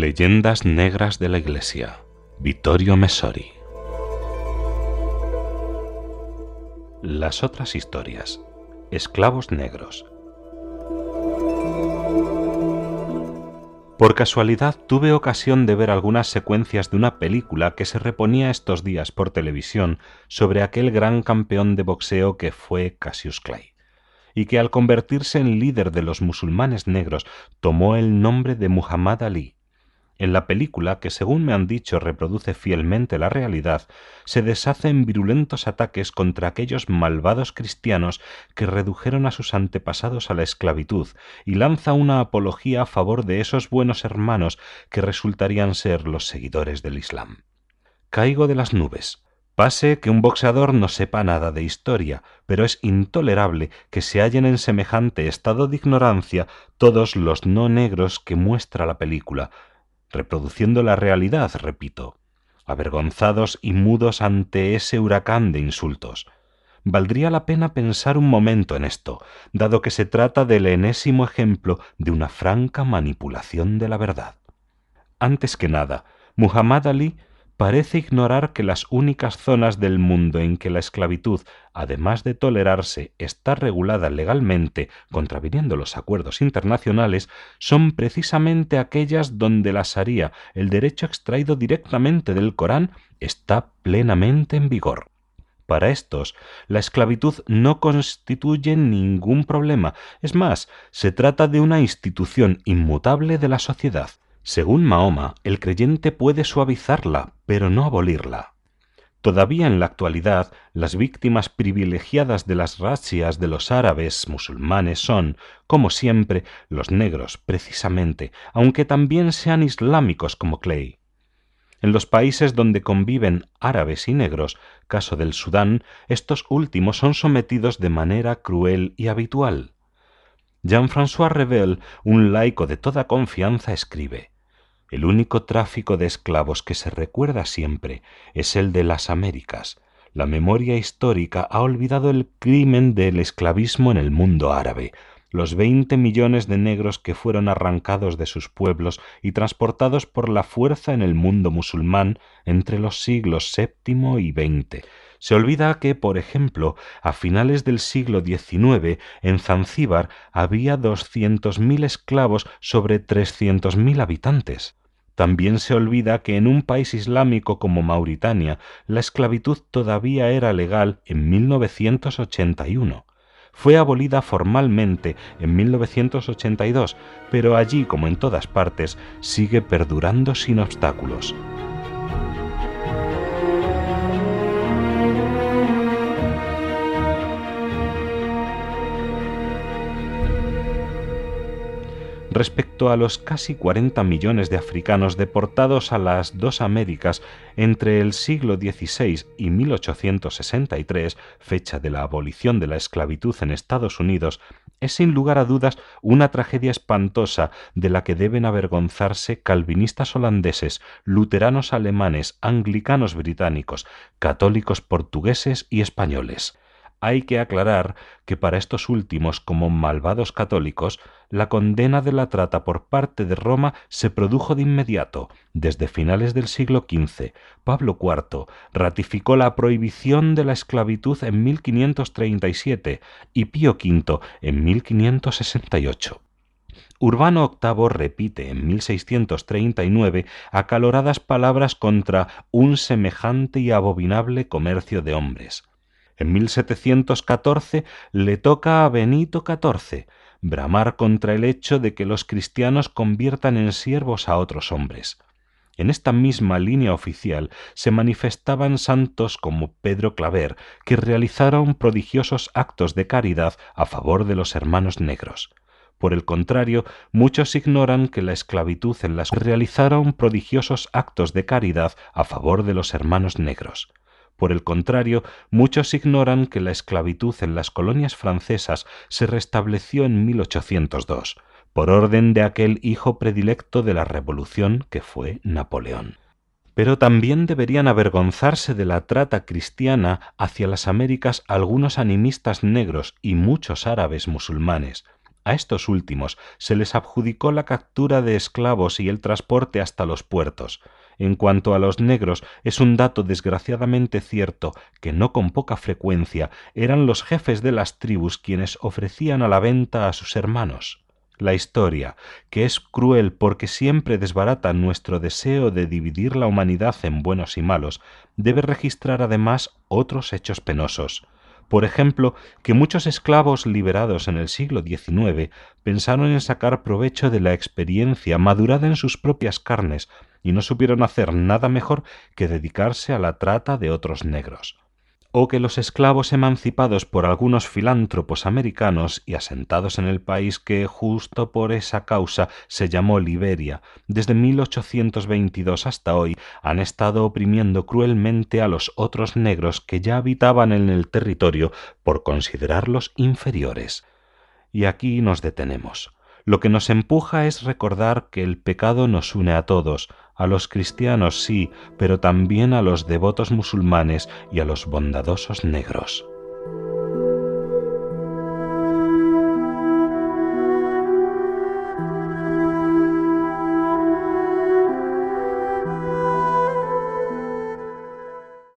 Leyendas Negras de la Iglesia. Vittorio Messori. Las otras historias. Esclavos negros. Por casualidad tuve ocasión de ver algunas secuencias de una película que se reponía estos días por televisión sobre aquel gran campeón de boxeo que fue Cassius Clay, y que al convertirse en líder de los musulmanes negros tomó el nombre de Muhammad Ali, en la película, que según me han dicho reproduce fielmente la realidad, se deshace en virulentos ataques contra aquellos malvados cristianos que redujeron a sus antepasados a la esclavitud y lanza una apología a favor de esos buenos hermanos que resultarían ser los seguidores del Islam. Caigo de las nubes. Pase que un boxeador no sepa nada de historia, pero es intolerable que se hallen en semejante estado de ignorancia todos los no negros que muestra la película, reproduciendo la realidad, repito, avergonzados y mudos ante ese huracán de insultos. Valdría la pena pensar un momento en esto, dado que se trata del enésimo ejemplo de una franca manipulación de la verdad. Antes que nada, Muhammad Ali parece ignorar que las únicas zonas del mundo en que la esclavitud, además de tolerarse, está regulada legalmente, contraviniendo los acuerdos internacionales, son precisamente aquellas donde la Sharia, el derecho extraído directamente del Corán, está plenamente en vigor. Para estos, la esclavitud no constituye ningún problema, es más, se trata de una institución inmutable de la sociedad. Según Mahoma, el creyente puede suavizarla, pero no abolirla. Todavía en la actualidad, las víctimas privilegiadas de las razzias de los árabes musulmanes son, como siempre, los negros, precisamente, aunque también sean islámicos como Clay. En los países donde conviven árabes y negros, caso del Sudán, estos últimos son sometidos de manera cruel y habitual. Jean-François Revel, un laico de toda confianza, escribe el único tráfico de esclavos que se recuerda siempre es el de las Américas. La memoria histórica ha olvidado el crimen del esclavismo en el mundo árabe, los veinte millones de negros que fueron arrancados de sus pueblos y transportados por la fuerza en el mundo musulmán entre los siglos VII y XX. Se olvida que, por ejemplo, a finales del siglo XIX en Zanzíbar había doscientos mil esclavos sobre trescientos mil habitantes. También se olvida que en un país islámico como Mauritania la esclavitud todavía era legal en 1981. Fue abolida formalmente en 1982, pero allí, como en todas partes, sigue perdurando sin obstáculos. Respecto a los casi 40 millones de africanos deportados a las dos Américas entre el siglo XVI y 1863, fecha de la abolición de la esclavitud en Estados Unidos, es sin lugar a dudas una tragedia espantosa de la que deben avergonzarse calvinistas holandeses, luteranos alemanes, anglicanos británicos, católicos portugueses y españoles. Hay que aclarar que para estos últimos, como malvados católicos, la condena de la trata por parte de Roma se produjo de inmediato. Desde finales del siglo XV, Pablo IV ratificó la prohibición de la esclavitud en 1537 y Pío V en 1568. Urbano VIII repite en 1639 acaloradas palabras contra un semejante y abominable comercio de hombres. En 1714 le toca a Benito XIV bramar contra el hecho de que los cristianos conviertan en siervos a otros hombres. En esta misma línea oficial se manifestaban santos como Pedro Claver, que realizaron prodigiosos actos de caridad a favor de los hermanos negros. Por el contrario, muchos ignoran que la esclavitud en las realizaron prodigiosos actos de caridad a favor de los hermanos negros. Por el contrario, muchos ignoran que la esclavitud en las colonias francesas se restableció en 1802, por orden de aquel hijo predilecto de la Revolución que fue Napoleón. Pero también deberían avergonzarse de la trata cristiana hacia las Américas algunos animistas negros y muchos árabes musulmanes, A estos últimos se les adjudicó la captura de esclavos y el transporte hasta los puertos. En cuanto a los negros, es un dato desgraciadamente cierto que no con poca frecuencia eran los jefes de las tribus quienes ofrecían a la venta a sus hermanos. La historia, que es cruel porque siempre desbarata nuestro deseo de dividir la humanidad en buenos y malos, debe registrar además otros hechos penosos. Por ejemplo, que muchos esclavos liberados en el siglo XIX pensaron en sacar provecho de la experiencia madurada en sus propias carnes y no supieron hacer nada mejor que dedicarse a la trata de otros negros o que los esclavos emancipados por algunos filántropos americanos y asentados en el país que justo por esa causa se llamó Liberia, desde 1822 hasta hoy han estado oprimiendo cruelmente a los otros negros que ya habitaban en el territorio por considerarlos inferiores. Y aquí nos detenemos. Lo que nos empuja es recordar que el pecado nos une a todos, a los cristianos sí, pero también a los devotos musulmanes y a los bondadosos negros.